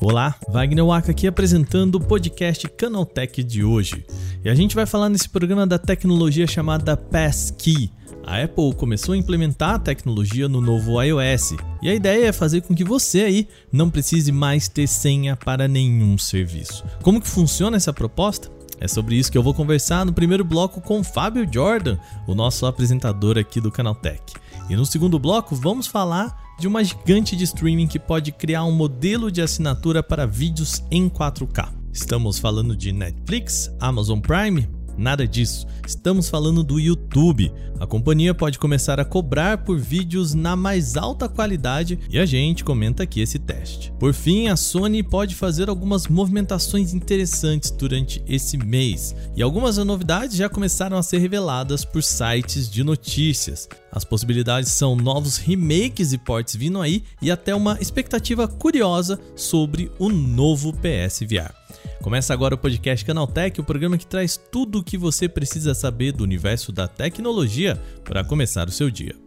Olá, Wagner Waka aqui apresentando o podcast Canaltech de hoje. E a gente vai falar nesse programa da tecnologia chamada Passkey. A Apple começou a implementar a tecnologia no novo iOS e a ideia é fazer com que você aí não precise mais ter senha para nenhum serviço. Como que funciona essa proposta? É sobre isso que eu vou conversar no primeiro bloco com Fábio Jordan, o nosso apresentador aqui do Canaltech. E no segundo bloco vamos falar de uma gigante de streaming que pode criar um modelo de assinatura para vídeos em 4K. Estamos falando de Netflix, Amazon Prime, Nada disso. Estamos falando do YouTube. A companhia pode começar a cobrar por vídeos na mais alta qualidade e a gente comenta aqui esse teste. Por fim, a Sony pode fazer algumas movimentações interessantes durante esse mês e algumas novidades já começaram a ser reveladas por sites de notícias. As possibilidades são novos remakes e ports vindo aí e até uma expectativa curiosa sobre o novo PSVR. Começa agora o podcast Canaltech, o programa que traz tudo o que você precisa saber do universo da tecnologia para começar o seu dia.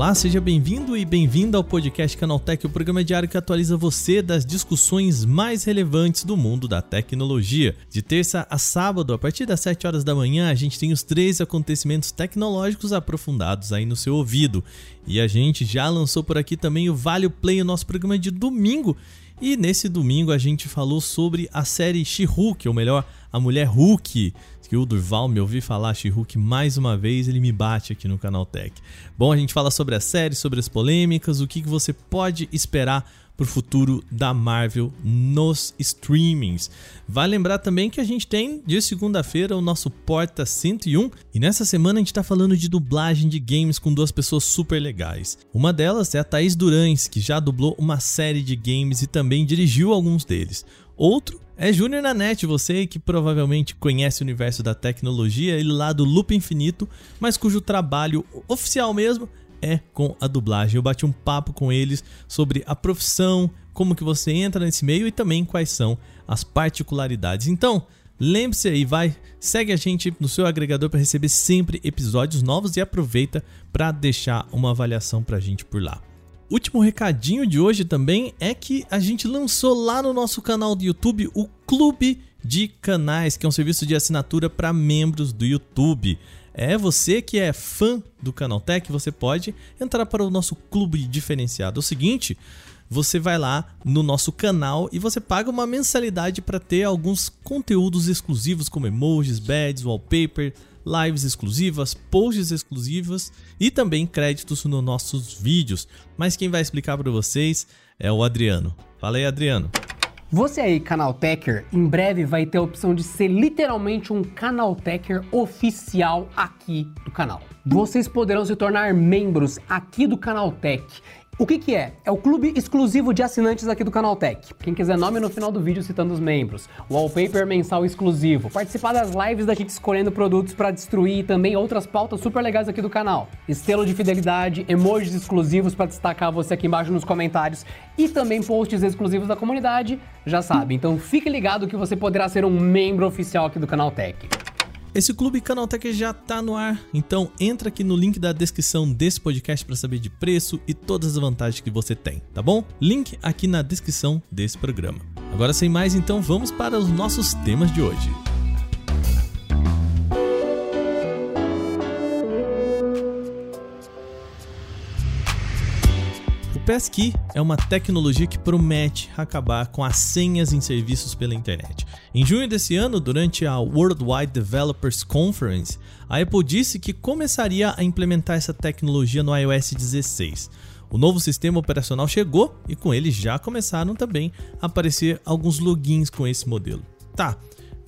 Olá, seja bem-vindo e bem-vinda ao podcast Canaltech, o programa diário que atualiza você das discussões mais relevantes do mundo da tecnologia. De terça a sábado, a partir das 7 horas da manhã, a gente tem os três acontecimentos tecnológicos aprofundados aí no seu ouvido. E a gente já lançou por aqui também o Vale Play, o nosso programa de domingo. E nesse domingo a gente falou sobre a série She-Hulk, ou melhor, a Mulher Hulk que o Durval me ouvi falar She-Hulk mais uma vez, ele me bate aqui no Canal Tech. Bom, a gente fala sobre a série, sobre as polêmicas, o que, que você pode esperar para o futuro da Marvel nos streamings. Vai lembrar também que a gente tem de segunda-feira o nosso Porta 101 e nessa semana a gente está falando de dublagem de games com duas pessoas super legais. Uma delas é a Thaís Durães, que já dublou uma série de games e também dirigiu alguns deles. Outro é Júnior Nanete, você que provavelmente conhece o universo da tecnologia, ele lá do Loop Infinito, mas cujo trabalho oficial mesmo é com a dublagem. Eu bati um papo com eles sobre a profissão, como que você entra nesse meio e também quais são as particularidades. Então, lembre-se aí, vai, segue a gente no seu agregador para receber sempre episódios novos e aproveita para deixar uma avaliação para a gente por lá. Último recadinho de hoje também é que a gente lançou lá no nosso canal do YouTube o Clube de Canais, que é um serviço de assinatura para membros do YouTube. É você que é fã do Canaltech, você pode entrar para o nosso clube diferenciado. É o seguinte, você vai lá no nosso canal e você paga uma mensalidade para ter alguns conteúdos exclusivos como emojis, badges, wallpaper, lives exclusivas, posts exclusivas e também créditos nos nossos vídeos. Mas quem vai explicar para vocês é o Adriano. Fala aí, Adriano. Você aí, canal Techer, em breve vai ter a opção de ser literalmente um canal Techer oficial aqui do canal. Vocês poderão se tornar membros aqui do canal Tech o que que é? É o clube exclusivo de assinantes aqui do Canal Tech. Quem quiser nome no final do vídeo citando os membros. Wallpaper mensal exclusivo. Participar das lives da gente escolhendo produtos para destruir e também outras pautas super legais aqui do canal. Estelo de fidelidade, emojis exclusivos para destacar você aqui embaixo nos comentários e também posts exclusivos da comunidade. Já sabe, então fique ligado que você poderá ser um membro oficial aqui do Canal Tech. Esse clube Canaltech já tá no ar, então entra aqui no link da descrição desse podcast para saber de preço e todas as vantagens que você tem, tá bom? Link aqui na descrição desse programa. Agora sem mais, então vamos para os nossos temas de hoje. Passkey é uma tecnologia que promete acabar com as senhas em serviços pela internet. Em junho desse ano, durante a Worldwide Developers Conference, a Apple disse que começaria a implementar essa tecnologia no iOS 16. O novo sistema operacional chegou e com ele já começaram também a aparecer alguns logins com esse modelo. Tá,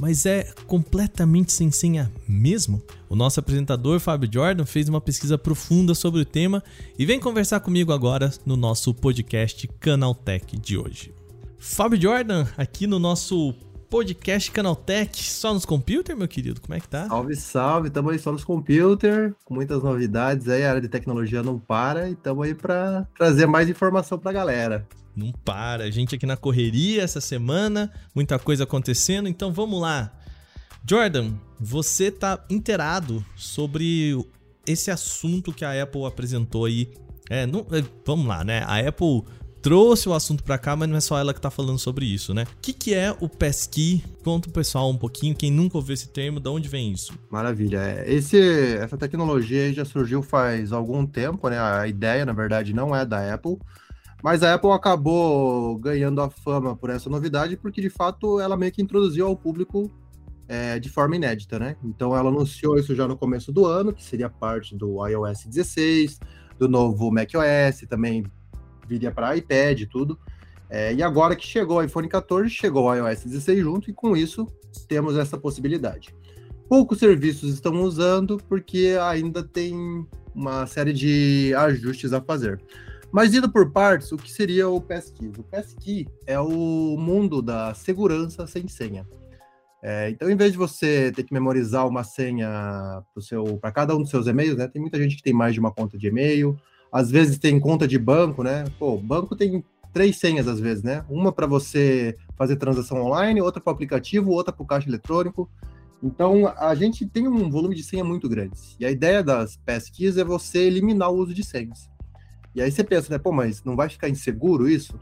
mas é completamente sem senha mesmo? O nosso apresentador Fábio Jordan fez uma pesquisa profunda sobre o tema e vem conversar comigo agora no nosso podcast Canaltech de hoje. Fábio Jordan, aqui no nosso podcast Canaltech, só nos computers, meu querido, como é que tá? Salve, salve, tamo aí só nos computers, com muitas novidades aí, a área de tecnologia não para e tamo aí para trazer mais informação pra galera. Não para. A gente aqui na correria essa semana, muita coisa acontecendo, então vamos lá. Jordan, você tá inteirado sobre esse assunto que a Apple apresentou aí. É, não, é, vamos lá, né? A Apple trouxe o assunto para cá, mas não é só ela que tá falando sobre isso, né? O que, que é o Passkey? Conta o pessoal um pouquinho, quem nunca ouviu esse termo, de onde vem isso? Maravilha. É, esse, essa tecnologia já surgiu faz algum tempo, né? A ideia, na verdade, não é da Apple, mas a Apple acabou ganhando a fama por essa novidade porque, de fato, ela meio que introduziu ao público é, de forma inédita, né? Então ela anunciou isso já no começo do ano, que seria parte do iOS 16, do novo macOS, também viria para iPad e tudo. É, e agora que chegou o iPhone 14, chegou o iOS 16 junto, e com isso temos essa possibilidade. Poucos serviços estão usando porque ainda tem uma série de ajustes a fazer. Mas indo por partes, o que seria o Passkey? O Passkey é o mundo da segurança sem senha. É, então, em vez de você ter que memorizar uma senha para cada um dos seus e-mails, né? Tem muita gente que tem mais de uma conta de e-mail, às vezes tem conta de banco, né? Pô, banco tem três senhas às vezes, né? Uma para você fazer transação online, outra para o aplicativo, outra para o caixa eletrônico. Então, a gente tem um volume de senha muito grande. E a ideia das pesquisas é você eliminar o uso de senhas. E aí você pensa, né? Pô, mas não vai ficar inseguro isso?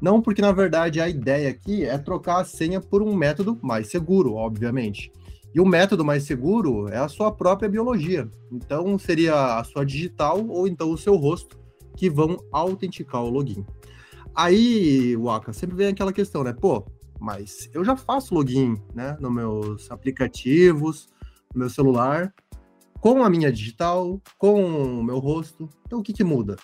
Não, porque na verdade a ideia aqui é trocar a senha por um método mais seguro, obviamente. E o método mais seguro é a sua própria biologia. Então, seria a sua digital ou então o seu rosto que vão autenticar o login. Aí, Waka, sempre vem aquela questão, né? Pô, mas eu já faço login, né, nos meus aplicativos, no meu celular, com a minha digital, com o meu rosto. Então, o que que muda?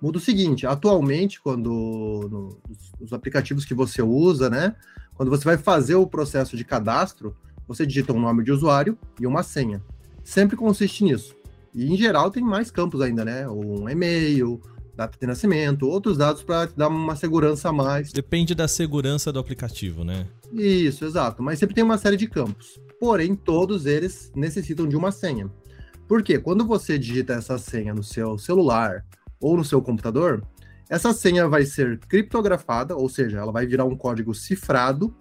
Muda o seguinte, atualmente, quando no, aplicativos que você usa, né, quando você vai fazer o processo de cadastro, você digita um nome de usuário e uma senha. Sempre consiste nisso. E em geral tem mais campos ainda, né? Um e-mail, data de nascimento, outros dados para dar uma segurança a mais. Depende da segurança do aplicativo, né? Isso, exato. Mas sempre tem uma série de campos. Porém, todos eles necessitam de uma senha. Por quê? Quando você digita essa senha no seu celular ou no seu computador, essa senha vai ser criptografada, ou seja, ela vai virar um código cifrado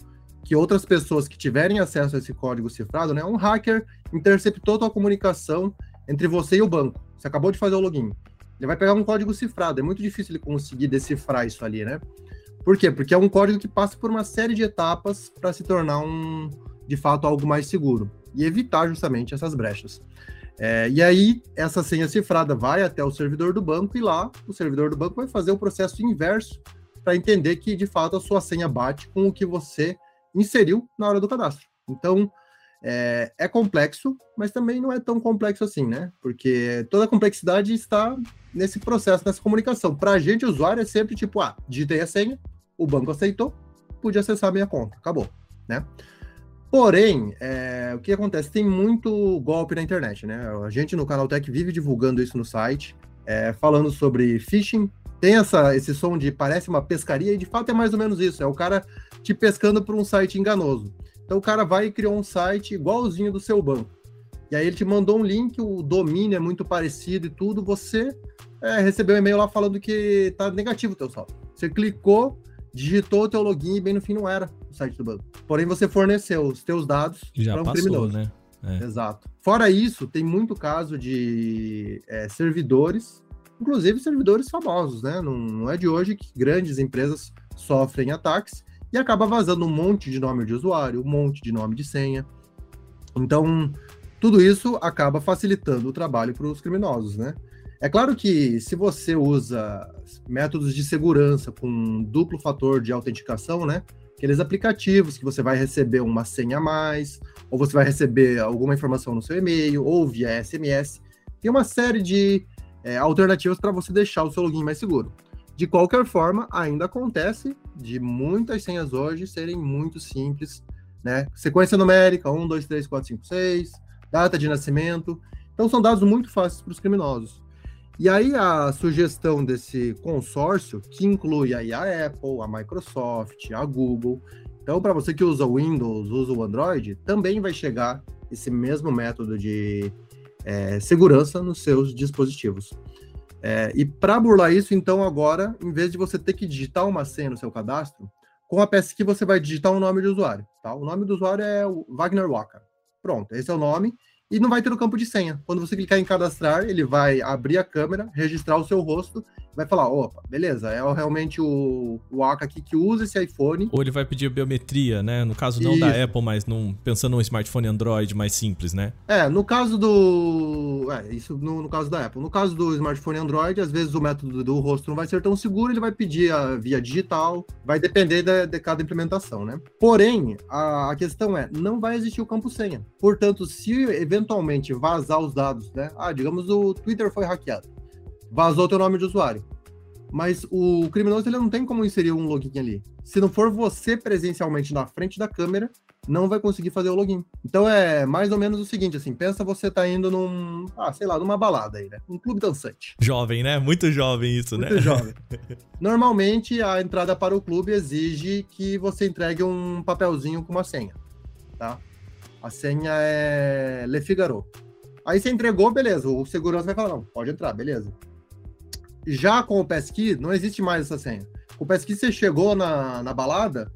que outras pessoas que tiverem acesso a esse código cifrado, né, um hacker interceptou a comunicação entre você e o banco. Você acabou de fazer o login. Ele vai pegar um código cifrado. É muito difícil ele conseguir decifrar isso ali, né? Por quê? Porque é um código que passa por uma série de etapas para se tornar um, de fato, algo mais seguro e evitar justamente essas brechas. É, e aí, essa senha cifrada vai até o servidor do banco e lá o servidor do banco vai fazer o processo inverso para entender que, de fato, a sua senha bate com o que você inseriu na hora do cadastro. Então, é, é, complexo, mas também não é tão complexo assim, né? Porque toda a complexidade está nesse processo, nessa comunicação. Para a gente, usuário, é sempre tipo, ah, digitei a senha, o banco aceitou, pude acessar a minha conta, acabou, né? Porém, é, o que acontece? Tem muito golpe na internet, né? A gente no Canal Tech vive divulgando isso no site, é, falando sobre phishing, tem essa, esse som de parece uma pescaria, e de fato é mais ou menos isso. É o cara te pescando por um site enganoso. Então o cara vai e criou um site igualzinho do seu banco. E aí ele te mandou um link, o domínio é muito parecido e tudo, você é, recebeu um e-mail lá falando que tá negativo o teu saldo. Você clicou, digitou o teu login e bem no fim não era o site do banco. Porém, você forneceu os teus dados para um passou, criminoso. Né? É. Exato. Fora isso, tem muito caso de é, servidores inclusive servidores famosos, né? Não, não, é de hoje que grandes empresas sofrem ataques e acaba vazando um monte de nome de usuário, um monte de nome de senha. Então, tudo isso acaba facilitando o trabalho para os criminosos, né? É claro que se você usa métodos de segurança com duplo fator de autenticação, né? Aqueles aplicativos que você vai receber uma senha a mais, ou você vai receber alguma informação no seu e-mail, ou via SMS, tem uma série de é, alternativas para você deixar o seu login mais seguro. De qualquer forma, ainda acontece de muitas senhas hoje serem muito simples, né? Sequência numérica, 1, 2, 3, 4, 5, 6, data de nascimento. Então, são dados muito fáceis para os criminosos. E aí, a sugestão desse consórcio, que inclui aí a Apple, a Microsoft, a Google. Então, para você que usa o Windows, usa o Android, também vai chegar esse mesmo método de é, segurança nos seus dispositivos. É, e para burlar isso, então, agora, em vez de você ter que digitar uma senha no seu cadastro, Com a passkey você vai digitar um nome de usuário, tá? O nome do usuário é Wagner Waka. Pronto, esse é o nome e não vai ter o campo de senha. Quando você clicar em cadastrar, ele vai abrir a câmera, registrar o seu rosto, vai falar, opa, beleza, é realmente o, o Aka aqui que usa esse iPhone. Ou ele vai pedir biometria, né? No caso não Isso. da Apple, mas num, pensando num smartphone Android mais simples, né? É, no caso do... É, isso no, no caso da Apple. No caso do smartphone Android, às vezes o método do rosto não vai ser tão seguro, ele vai pedir a via digital, vai depender de, de cada implementação, né? Porém, a, a questão é, não vai existir o campo senha. Portanto, se eventualmente vazar os dados, né? Ah, digamos o Twitter foi hackeado. Vazou teu nome de usuário. Mas o criminoso ele não tem como inserir um login ali. Se não for você presencialmente na frente da câmera, não vai conseguir fazer o login. Então é mais ou menos o seguinte, assim, pensa você tá indo num, ah, sei lá, numa balada aí, né? Um clube dançante. Jovem, né? Muito jovem isso, Muito né? Muito jovem. Normalmente a entrada para o clube exige que você entregue um papelzinho com uma senha, tá? A senha é Le Figaro. Aí você entregou, beleza. O segurança vai falar, não, pode entrar, beleza. Já com o Passkey, não existe mais essa senha. O Passkey, você chegou na, na balada,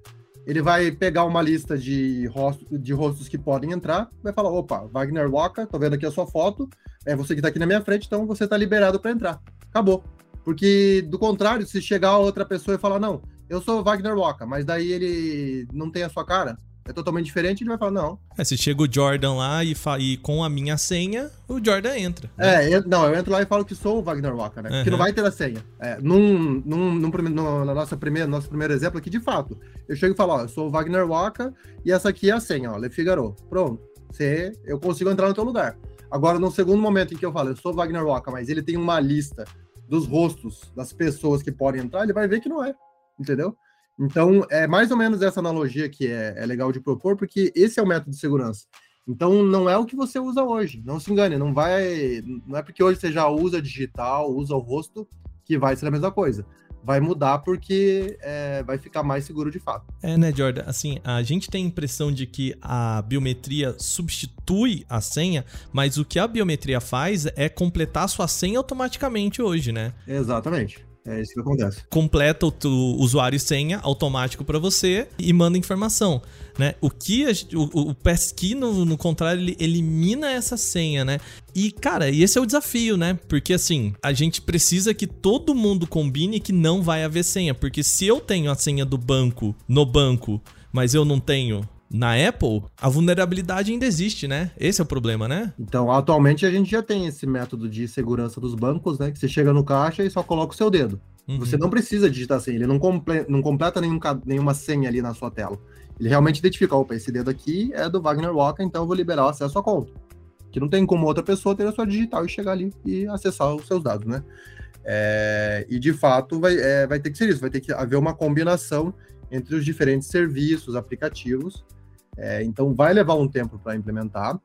ele vai pegar uma lista de, rosto, de rostos que podem entrar, vai falar, opa, Wagner Waka, tô vendo aqui a sua foto, é você que tá aqui na minha frente, então você tá liberado para entrar. Acabou. Porque, do contrário, se chegar outra pessoa e falar, não, eu sou Wagner Waka, mas daí ele não tem a sua cara, é totalmente diferente, ele vai falar, não. É, se chega o Jordan lá e, e com a minha senha, o Jordan entra. Né? É, eu, não, eu entro lá e falo que sou o Wagner Waka, né? Uhum. Que não vai ter a senha. É, num, num, num, no, na nossa primeira, nosso primeiro exemplo aqui, de fato, eu chego e falo, ó, eu sou o Wagner Waka e essa aqui é a senha, ó, Le Figaro. Pronto. Você, eu consigo entrar no teu lugar. Agora, no segundo momento em que eu falo, eu sou o Wagner Waka, mas ele tem uma lista dos rostos das pessoas que podem entrar, ele vai ver que não é. Entendeu? Então, é mais ou menos essa analogia que é, é, legal de propor, porque esse é o método de segurança. Então, não é o que você usa hoje. Não se engane, não vai. Não é porque hoje você já usa digital, usa o rosto, que vai ser a mesma coisa. Vai mudar porque é, vai ficar mais seguro de fato. É, né, Jordan? Assim, a gente tem a impressão de que a biometria substitui a senha, mas o que a biometria faz é completar a sua senha automaticamente hoje, né? Exatamente. É isso que acontece. Completa o, usuário e senha automático para você e manda informação, né? O que a, o, o no, no contrário, ele elimina essa senha, né? E, cara, esse é o desafio, né? Porque, assim, a gente precisa que todo mundo combine que não vai haver senha. Porque se eu tenho a senha do banco no banco, mas eu não tenho na Apple, a vulnerabilidade ainda existe, né? Esse é o problema, né? Então, atualmente a gente já tem esse método de segurança dos bancos, né? Que você chega no caixa e só coloca o seu dedo. Uhum. Você não precisa digitar senha, ele não, comple não completa nenhum, nenhuma senha ali na sua tela. Ele realmente identifica, opa, esse dedo aqui é do Wagner Walker, então eu vou liberar o acesso à conta. Que não tem como outra pessoa ter a sua digital e chegar ali e acessar os seus dados, né? É, e de fato vai, é, vai ter que ser isso, vai ter que haver uma combinação entre os diferentes serviços, aplicativos, é, então, vai levar um tempo para implementar.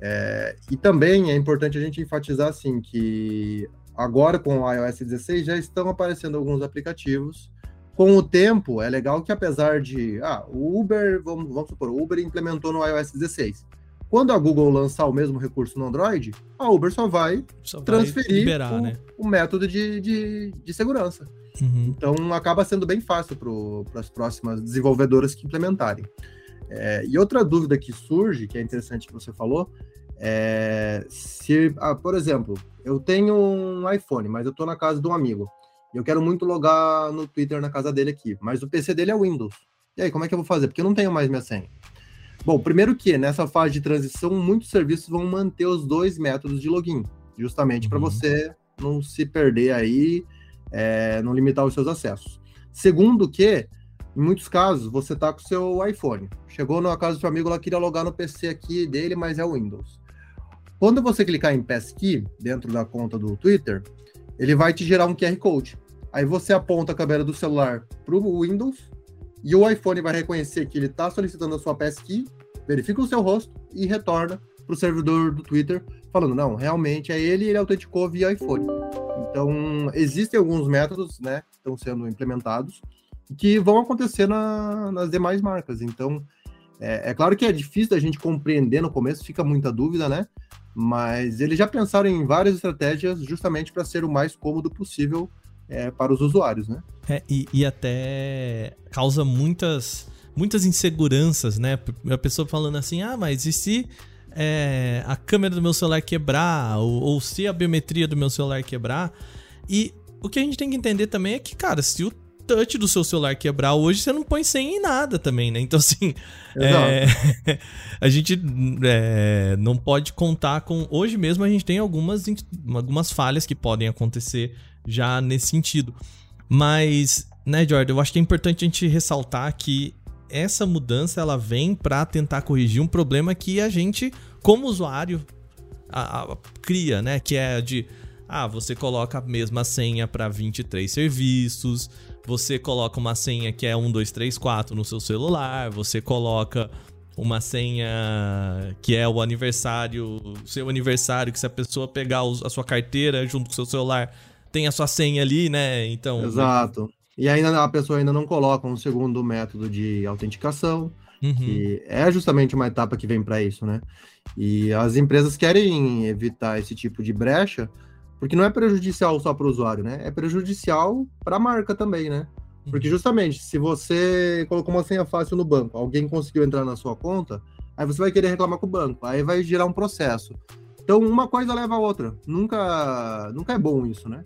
É, e também é importante a gente enfatizar assim que agora com o iOS 16 já estão aparecendo alguns aplicativos. Com o tempo, é legal que apesar de ah, o Uber, vamos, vamos supor, o Uber implementou no iOS 16. Quando a Google lançar o mesmo recurso no Android, a Uber só vai só transferir vai liberar, o, né? o, método de, de, de segurança. Uhum. Então acaba sendo bem fácil para as próximas desenvolvedoras que implementarem. É, e outra dúvida que surge, que é interessante que você falou, é se, ah, por exemplo, eu tenho um iPhone, mas eu estou na casa de um amigo. E eu quero muito logar no Twitter na casa dele aqui, mas o PC dele é Windows. E aí, como é que eu vou fazer? Porque eu não tenho mais minha senha. Bom, primeiro que nessa fase de transição, muitos serviços vão manter os dois métodos de login, justamente uhum. para você não se perder aí, é, não limitar os seus acessos. Segundo que em muitos casos, você tá com o seu iPhone. Chegou na casa do seu amigo, ela queria logar no PC aqui dele, mas é o Windows. Quando você clicar em Passkey, dentro da conta do Twitter, ele vai te gerar um QR Code. Aí você aponta a câmera do celular para o Windows e o iPhone vai reconhecer que ele está solicitando a sua Passkey, verifica o seu rosto e retorna para o servidor do Twitter falando, não, realmente é ele ele autenticou via iPhone. Então, existem alguns métodos, né, que estão sendo implementados que vão acontecer na, nas demais marcas. Então, é, é, claro que é difícil da gente compreender no começo, fica muita dúvida, né? Mas eles já pensaram em várias estratégias justamente para ser o mais cômodo possível é, para os usuários, né? É, e, e até causa muitas, muitas inseguranças, né? A pessoa falando assim, ah, mas e se é, a câmera do meu celular quebrar, ou, ou se a biometria do meu celular quebrar? E o que a gente tem que entender também é que, cara, se o touch do seu celular quebrar hoje, você não põe senha em nada também, né? Então, assim, é, a gente é, não pode contar com. Hoje mesmo a gente tem algumas, algumas falhas que podem acontecer já nesse sentido. Mas, né, Jordan, eu acho que é importante a gente ressaltar que essa mudança ela vem para tentar corrigir um problema que a gente, como usuário, a, a, cria, né? Que é de ah, você coloca a mesma senha para 23 serviços, você coloca uma senha que é 1, 2, 3, 4 no seu celular, você coloca uma senha que é o aniversário, seu aniversário, que se a pessoa pegar a sua carteira junto com o seu celular, tem a sua senha ali, né? Então. Exato. E ainda a pessoa ainda não coloca um segundo método de autenticação, uhum. que é justamente uma etapa que vem para isso, né? E as empresas querem evitar esse tipo de brecha, porque não é prejudicial só para o usuário, né? É prejudicial para a marca também, né? Porque uhum. justamente, se você colocou uma senha fácil no banco, alguém conseguiu entrar na sua conta, aí você vai querer reclamar com o banco, aí vai gerar um processo. Então, uma coisa leva a outra. Nunca, nunca é bom isso, né?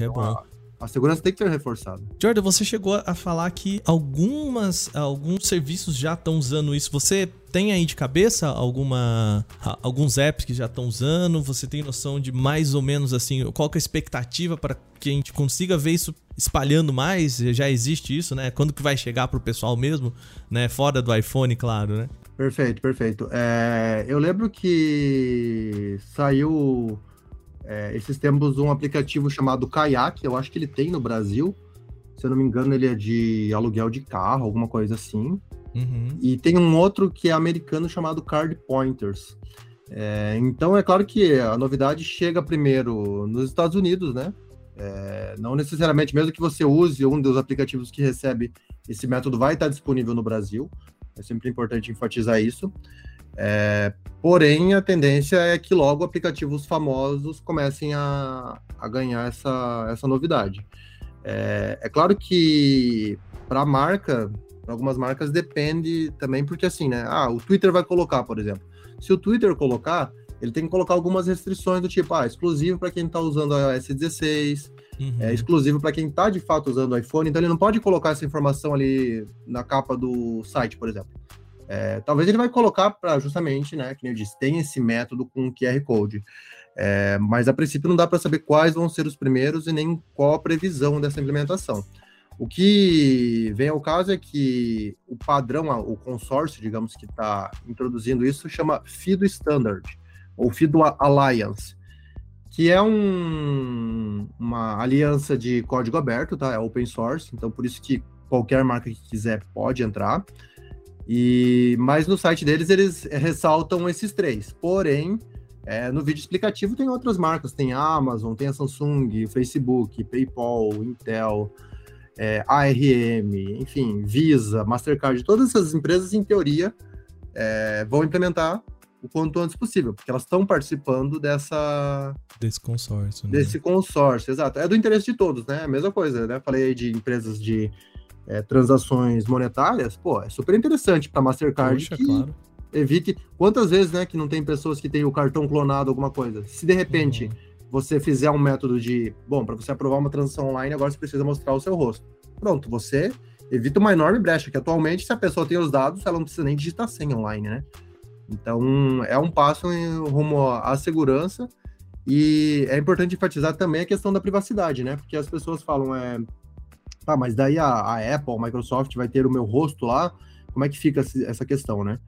É, é bom. A segurança tem que ser reforçada. Jordan, você chegou a falar que algumas, alguns serviços já estão usando isso. Você tem aí de cabeça alguma, alguns apps que já estão usando? Você tem noção de mais ou menos assim, qual que é a expectativa para que a gente consiga ver isso espalhando mais? Já existe isso, né? Quando que vai chegar para o pessoal mesmo, né? Fora do iPhone, claro, né? Perfeito, perfeito. É, eu lembro que saiu é, esses tempos um aplicativo chamado Kayak, eu acho que ele tem no Brasil. Se eu não me engano, ele é de aluguel de carro, alguma coisa assim. Uhum. E tem um outro que é americano chamado Card Pointers. É, então é claro que a novidade chega primeiro nos Estados Unidos, né? É, não necessariamente, mesmo que você use um dos aplicativos que recebe esse método, vai estar disponível no Brasil. É sempre importante enfatizar isso. É, porém, a tendência é que logo aplicativos famosos comecem a, a ganhar essa, essa novidade. É, é claro que para a marca, para algumas marcas depende também, porque assim, né? Ah, o Twitter vai colocar, por exemplo. Se o Twitter colocar, ele tem que colocar algumas restrições do tipo, ah, exclusivo para quem está usando o iOS 16, uhum. é exclusivo para quem está de fato usando o iPhone, então ele não pode colocar essa informação ali na capa do site, por exemplo. É, talvez ele vai colocar para justamente, né, que eu disse, tem esse método com QR Code. É, mas a princípio não dá para saber quais vão ser os primeiros e nem qual a previsão dessa implementação. O que vem ao caso é que o padrão, o consórcio, digamos, que está introduzindo isso, chama FIDO Standard, ou FIDO Alliance, que é um, uma aliança de código aberto, tá? É open source, então por isso que qualquer marca que quiser pode entrar. E, mas no site deles eles ressaltam esses três. Porém, é, no vídeo explicativo tem outras marcas, tem a Amazon, tem a Samsung, Facebook, PayPal, Intel, é, ARM, enfim, Visa, Mastercard, todas essas empresas, em teoria, é, vão implementar o quanto antes possível, porque elas estão participando dessa desse consórcio, né? desse consórcio, exato. É do interesse de todos, né? A mesma coisa, né? Falei de empresas de é, transações monetárias, pô, é super interessante para Mastercard Poxa, que claro. evite quantas vezes, né, que não tem pessoas que têm o cartão clonado alguma coisa. Se de repente uhum. você fizer um método de, bom, para você aprovar uma transação online, agora você precisa mostrar o seu rosto. Pronto, você evita uma enorme brecha, que atualmente se a pessoa tem os dados, ela não precisa nem digitar senha online, né? Então, é um passo em rumo à segurança e é importante enfatizar também a questão da privacidade, né? Porque as pessoas falam, é, tá, mas daí a, a Apple, a Microsoft vai ter o meu rosto lá, como é que fica essa questão, né?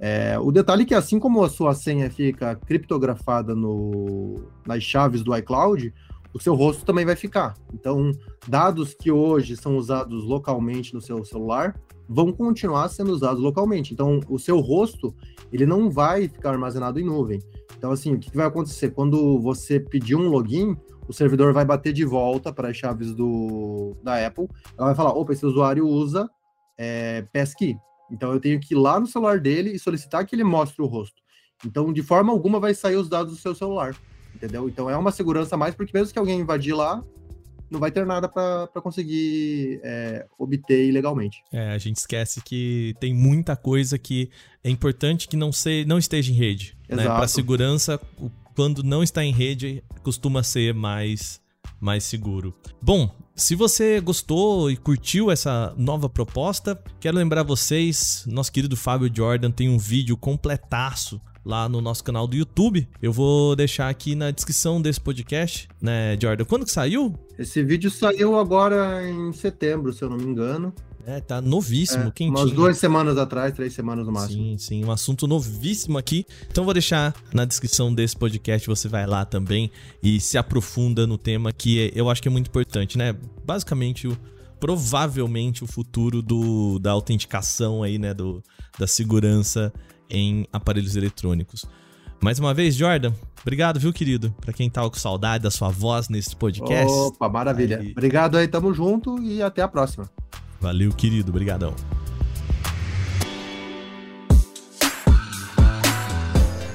É, o detalhe é que assim como a sua senha fica criptografada no, nas chaves do iCloud, o seu rosto também vai ficar. Então, dados que hoje são usados localmente no seu celular vão continuar sendo usados localmente. Então, o seu rosto, ele não vai ficar armazenado em nuvem. Então, assim, o que vai acontecer? Quando você pedir um login, o servidor vai bater de volta para as chaves do, da Apple. Ela vai falar: opa, esse usuário usa é, Passkey. Então eu tenho que ir lá no celular dele e solicitar que ele mostre o rosto. Então, de forma alguma, vai sair os dados do seu celular. Entendeu? Então é uma segurança a mais, porque mesmo que alguém invadir lá, não vai ter nada para conseguir é, obter ilegalmente. É, a gente esquece que tem muita coisa que é importante que não, se, não esteja em rede. Né? Para segurança, quando não está em rede, costuma ser mais, mais seguro. Bom, se você gostou e curtiu essa nova proposta, quero lembrar vocês, nosso querido Fábio Jordan tem um vídeo completaço lá no nosso canal do YouTube. Eu vou deixar aqui na descrição desse podcast, né, Jordan? Quando que saiu? Esse vídeo saiu agora em setembro, se eu não me engano. É, tá novíssimo, é, quentinho. Umas duas semanas atrás, três semanas no máximo. Sim, sim, um assunto novíssimo aqui. Então vou deixar na descrição desse podcast, você vai lá também e se aprofunda no tema que eu acho que é muito importante, né? Basicamente, o, provavelmente o futuro do, da autenticação aí, né, do, da segurança em aparelhos eletrônicos. Mais uma vez, Jordan, obrigado, viu, querido? Para quem tava com saudade da sua voz nesse podcast. Opa, maravilha. Aí... Obrigado aí, tamo junto e até a próxima. Valeu, querido, obrigadão.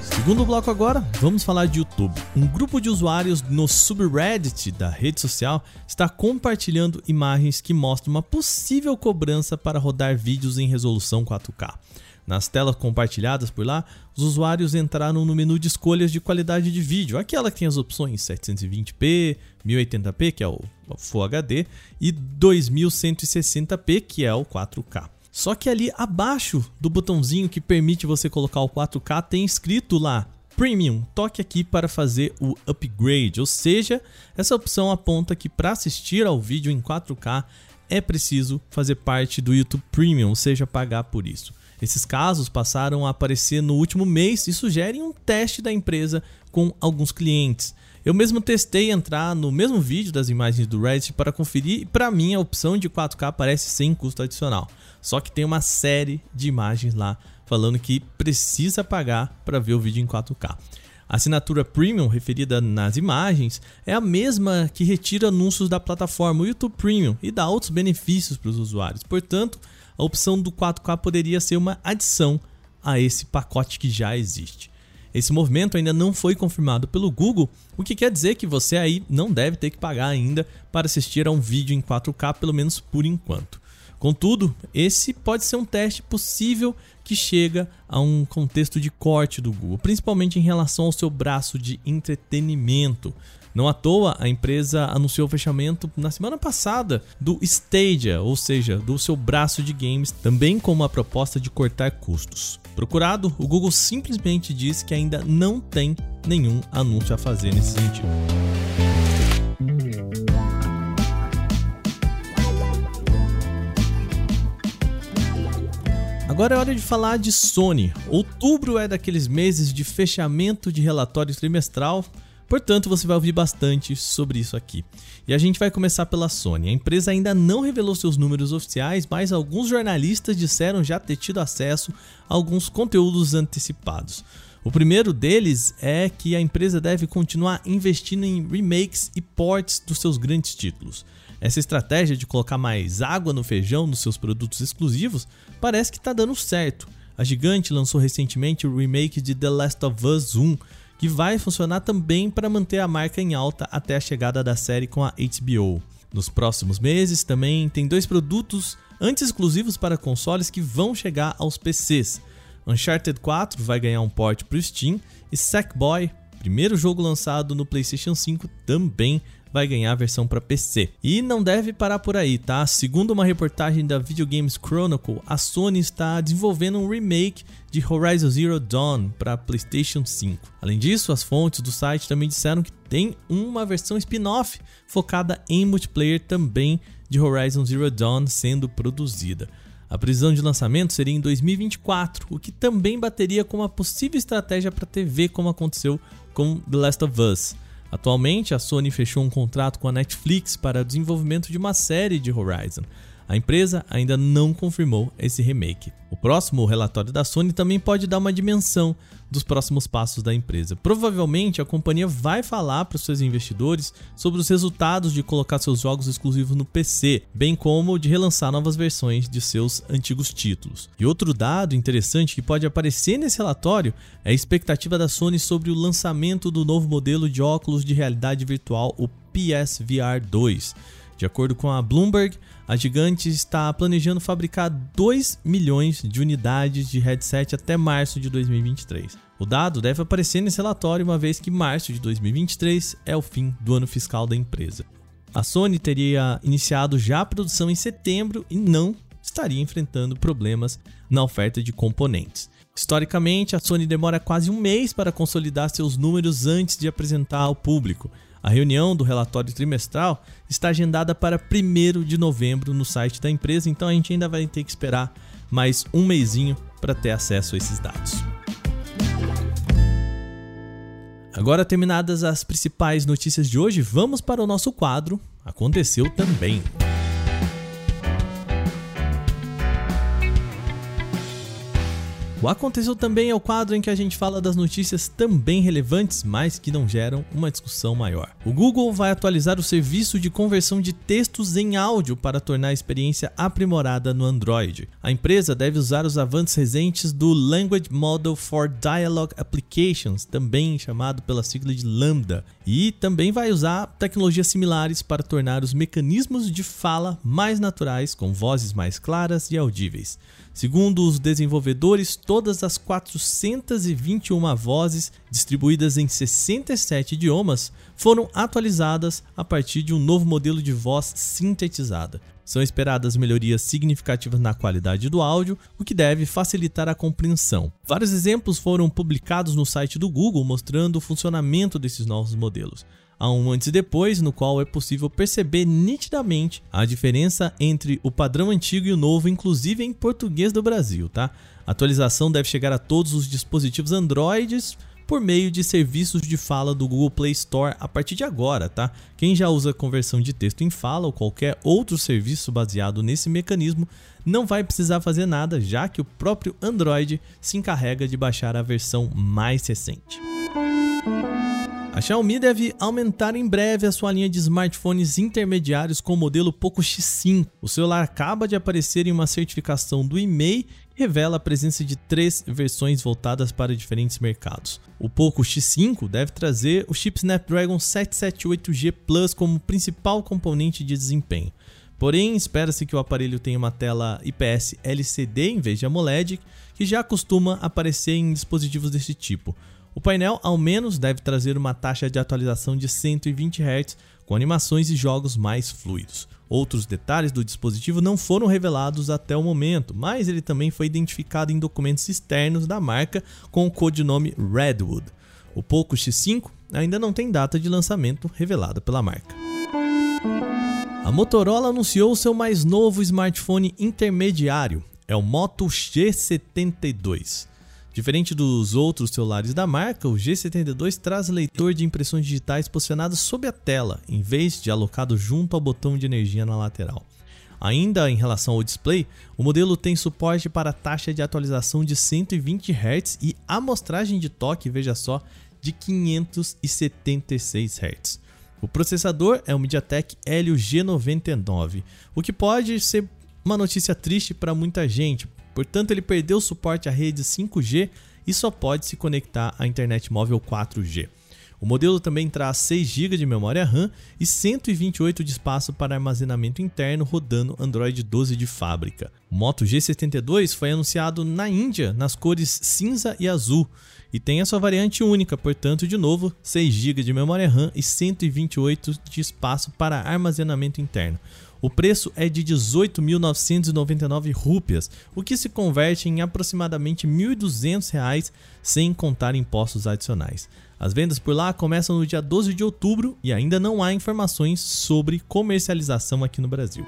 Segundo bloco agora, vamos falar de YouTube. Um grupo de usuários no subreddit da rede social está compartilhando imagens que mostram uma possível cobrança para rodar vídeos em resolução 4K. Nas telas compartilhadas por lá, os usuários entraram no menu de escolhas de qualidade de vídeo, aquela que tem as opções 720p, 1080p, que é o Full HD, e 2160p, que é o 4K. Só que ali abaixo do botãozinho que permite você colocar o 4K tem escrito lá Premium, toque aqui para fazer o upgrade, ou seja, essa opção aponta que para assistir ao vídeo em 4K é preciso fazer parte do YouTube Premium, ou seja, pagar por isso. Esses casos passaram a aparecer no último mês e sugerem um teste da empresa com alguns clientes. Eu mesmo testei entrar no mesmo vídeo das imagens do Reddit para conferir e para mim a opção de 4K aparece sem custo adicional. Só que tem uma série de imagens lá falando que precisa pagar para ver o vídeo em 4K. A assinatura Premium referida nas imagens é a mesma que retira anúncios da plataforma YouTube Premium e dá outros benefícios para os usuários. Portanto, a opção do 4K poderia ser uma adição a esse pacote que já existe. Esse movimento ainda não foi confirmado pelo Google, o que quer dizer que você aí não deve ter que pagar ainda para assistir a um vídeo em 4K, pelo menos por enquanto. Contudo, esse pode ser um teste possível que chega a um contexto de corte do Google, principalmente em relação ao seu braço de entretenimento. Não à toa, a empresa anunciou o fechamento na semana passada do Stadia, ou seja, do seu braço de games, também com uma proposta de cortar custos. Procurado, o Google simplesmente disse que ainda não tem nenhum anúncio a fazer nesse sentido. Agora é hora de falar de Sony. Outubro é daqueles meses de fechamento de relatório trimestral Portanto, você vai ouvir bastante sobre isso aqui. E a gente vai começar pela Sony. A empresa ainda não revelou seus números oficiais, mas alguns jornalistas disseram já ter tido acesso a alguns conteúdos antecipados. O primeiro deles é que a empresa deve continuar investindo em remakes e ports dos seus grandes títulos. Essa estratégia de colocar mais água no feijão nos seus produtos exclusivos parece que está dando certo. A gigante lançou recentemente o remake de The Last of Us 1, que vai funcionar também para manter a marca em alta até a chegada da série com a HBO. Nos próximos meses também tem dois produtos antes exclusivos para consoles que vão chegar aos PCs. Uncharted 4 vai ganhar um port para o Steam e Sackboy, primeiro jogo lançado no PlayStation 5, também vai ganhar a versão para PC. E não deve parar por aí, tá? Segundo uma reportagem da Video Games Chronicle, a Sony está desenvolvendo um remake de Horizon Zero Dawn para PlayStation 5. Além disso, as fontes do site também disseram que tem uma versão spin-off focada em multiplayer também de Horizon Zero Dawn sendo produzida. A previsão de lançamento seria em 2024, o que também bateria com uma possível estratégia para TV, como aconteceu com The Last of Us. Atualmente, a Sony fechou um contrato com a Netflix para o desenvolvimento de uma série de Horizon. A empresa ainda não confirmou esse remake. O próximo relatório da Sony também pode dar uma dimensão dos próximos passos da empresa. Provavelmente a companhia vai falar para os seus investidores sobre os resultados de colocar seus jogos exclusivos no PC, bem como de relançar novas versões de seus antigos títulos. E outro dado interessante que pode aparecer nesse relatório é a expectativa da Sony sobre o lançamento do novo modelo de óculos de realidade virtual, o PSVR 2. De acordo com a Bloomberg, a gigante está planejando fabricar 2 milhões de unidades de headset até março de 2023. O dado deve aparecer nesse relatório, uma vez que março de 2023 é o fim do ano fiscal da empresa. A Sony teria iniciado já a produção em setembro e não estaria enfrentando problemas na oferta de componentes. Historicamente, a Sony demora quase um mês para consolidar seus números antes de apresentar ao público. A reunião do relatório trimestral está agendada para 1 de novembro no site da empresa, então a gente ainda vai ter que esperar mais um mêsinho para ter acesso a esses dados. Agora terminadas as principais notícias de hoje, vamos para o nosso quadro Aconteceu também. O Aconteceu Também é o quadro em que a gente fala das notícias também relevantes, mas que não geram uma discussão maior. O Google vai atualizar o serviço de conversão de textos em áudio para tornar a experiência aprimorada no Android. A empresa deve usar os avanços recentes do Language Model for Dialogue Applications, também chamado pela sigla de Lambda, e também vai usar tecnologias similares para tornar os mecanismos de fala mais naturais, com vozes mais claras e audíveis. Segundo os desenvolvedores, todas as 421 vozes distribuídas em 67 idiomas foram atualizadas a partir de um novo modelo de voz sintetizada. São esperadas melhorias significativas na qualidade do áudio, o que deve facilitar a compreensão. Vários exemplos foram publicados no site do Google mostrando o funcionamento desses novos modelos. Há um antes e depois, no qual é possível perceber nitidamente a diferença entre o padrão antigo e o novo, inclusive em português do Brasil, tá? A atualização deve chegar a todos os dispositivos Androids por meio de serviços de fala do Google Play Store a partir de agora, tá? Quem já usa conversão de texto em fala ou qualquer outro serviço baseado nesse mecanismo não vai precisar fazer nada, já que o próprio Android se encarrega de baixar a versão mais recente. Xiaomi deve aumentar em breve a sua linha de smartphones intermediários com o modelo Poco X5. O celular acaba de aparecer em uma certificação do IMEI revela a presença de três versões voltadas para diferentes mercados. O Poco X5 deve trazer o chip Snapdragon 778G Plus como principal componente de desempenho. Porém, espera-se que o aparelho tenha uma tela IPS LCD em vez de AMOLED, que já costuma aparecer em dispositivos desse tipo. O painel, ao menos, deve trazer uma taxa de atualização de 120 Hz, com animações e jogos mais fluidos. Outros detalhes do dispositivo não foram revelados até o momento, mas ele também foi identificado em documentos externos da marca com o codinome Redwood. O Poco X5 ainda não tem data de lançamento revelada pela marca. A Motorola anunciou seu mais novo smartphone intermediário, é o Moto G72. Diferente dos outros celulares da marca, o G72 traz leitor de impressões digitais posicionado sob a tela, em vez de alocado junto ao botão de energia na lateral. Ainda em relação ao display, o modelo tem suporte para taxa de atualização de 120 Hz e amostragem de toque, veja só, de 576 Hz. O processador é o MediaTek Helio G99, o que pode ser uma notícia triste para muita gente, Portanto, ele perdeu o suporte à rede 5G e só pode se conectar à internet móvel 4G. O modelo também traz 6 GB de memória RAM e 128 de espaço para armazenamento interno rodando Android 12 de fábrica. O Moto G72 foi anunciado na Índia nas cores cinza e azul e tem a sua variante única, portanto, de novo, 6 GB de memória RAM e 128 de espaço para armazenamento interno. O preço é de 18.999 rúpias, o que se converte em aproximadamente R$ 1.200 sem contar impostos adicionais. As vendas por lá começam no dia 12 de outubro e ainda não há informações sobre comercialização aqui no Brasil.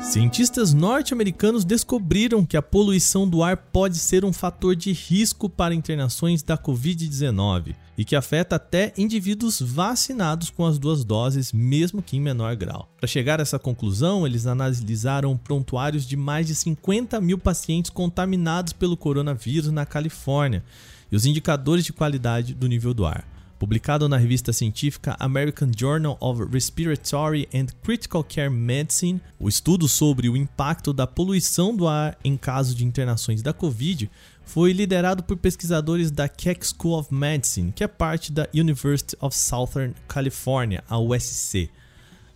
Cientistas norte-americanos descobriram que a poluição do ar pode ser um fator de risco para internações da Covid-19 e que afeta até indivíduos vacinados com as duas doses, mesmo que em menor grau. Para chegar a essa conclusão, eles analisaram prontuários de mais de 50 mil pacientes contaminados pelo coronavírus na Califórnia e os indicadores de qualidade do nível do ar. Publicado na revista científica American Journal of Respiratory and Critical Care Medicine, o estudo sobre o impacto da poluição do ar em caso de internações da Covid foi liderado por pesquisadores da Keck School of Medicine, que é parte da University of Southern California, a USC.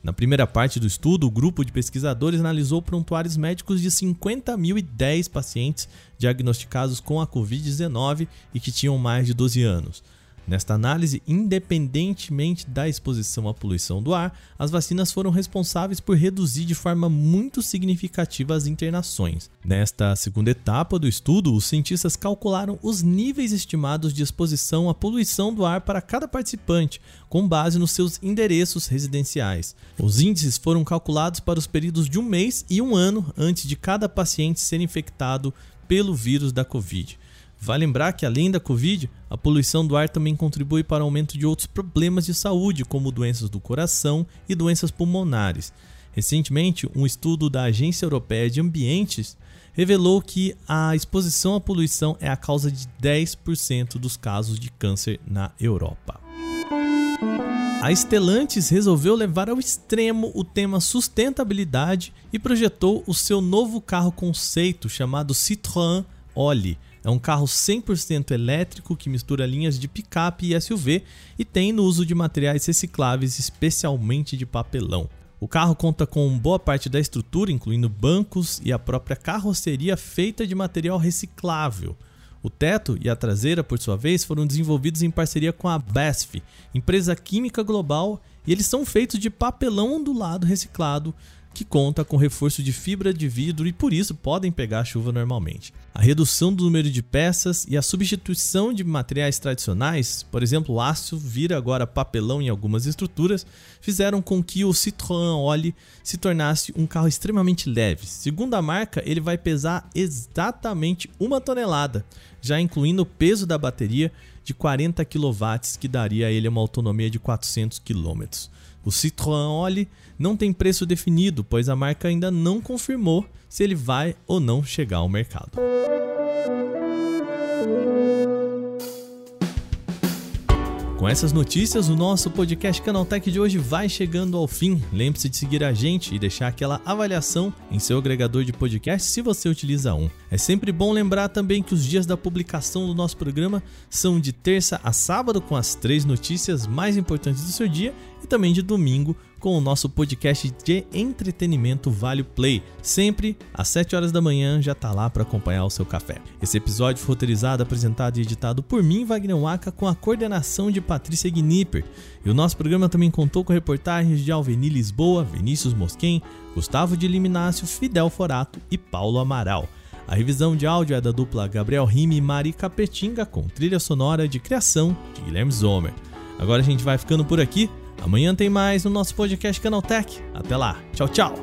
Na primeira parte do estudo, o grupo de pesquisadores analisou prontuários médicos de 50.010 pacientes diagnosticados com a Covid-19 e que tinham mais de 12 anos. Nesta análise, independentemente da exposição à poluição do ar, as vacinas foram responsáveis por reduzir de forma muito significativa as internações. Nesta segunda etapa do estudo, os cientistas calcularam os níveis estimados de exposição à poluição do ar para cada participante, com base nos seus endereços residenciais. Os índices foram calculados para os períodos de um mês e um ano antes de cada paciente ser infectado pelo vírus da Covid. Vale lembrar que além da Covid, a poluição do ar também contribui para o aumento de outros problemas de saúde, como doenças do coração e doenças pulmonares. Recentemente, um estudo da Agência Europeia de Ambientes revelou que a exposição à poluição é a causa de 10% dos casos de câncer na Europa. A Stellantis resolveu levar ao extremo o tema sustentabilidade e projetou o seu novo carro conceito chamado Citroën Oli é um carro 100% elétrico que mistura linhas de picape e SUV e tem no uso de materiais recicláveis, especialmente de papelão. O carro conta com boa parte da estrutura, incluindo bancos e a própria carroceria feita de material reciclável. O teto e a traseira, por sua vez, foram desenvolvidos em parceria com a BASF, empresa química global, e eles são feitos de papelão ondulado reciclado, que conta com reforço de fibra de vidro e por isso podem pegar chuva normalmente. A redução do número de peças e a substituição de materiais tradicionais, por exemplo, aço vira agora papelão em algumas estruturas, fizeram com que o Citroën Oli se tornasse um carro extremamente leve. Segundo a marca, ele vai pesar exatamente uma tonelada, já incluindo o peso da bateria de 40 kW, que daria a ele uma autonomia de 400 km. O Citroën Oli não tem preço definido, pois a marca ainda não confirmou se ele vai ou não chegar ao mercado. Com essas notícias, o nosso podcast Canaltech de hoje vai chegando ao fim. Lembre-se de seguir a gente e deixar aquela avaliação em seu agregador de podcast se você utiliza um. É sempre bom lembrar também que os dias da publicação do nosso programa são de terça a sábado com as três notícias mais importantes do seu dia e também de domingo com o nosso podcast de entretenimento Vale Play. Sempre às 7 horas da manhã já tá lá para acompanhar o seu café. Esse episódio foi roteirizado, apresentado e editado por mim, Wagner Waka, com a coordenação de Patrícia Gnipper. E o nosso programa também contou com reportagens de Alveni Lisboa, Vinícius Mosquen, Gustavo de Liminácio, Fidel Forato e Paulo Amaral. A revisão de áudio é da dupla Gabriel Rime e Mari Capetinga, com trilha sonora de criação de Guilherme Zomer. Agora a gente vai ficando por aqui. Amanhã tem mais no nosso podcast Canaltech. Até lá. Tchau, tchau.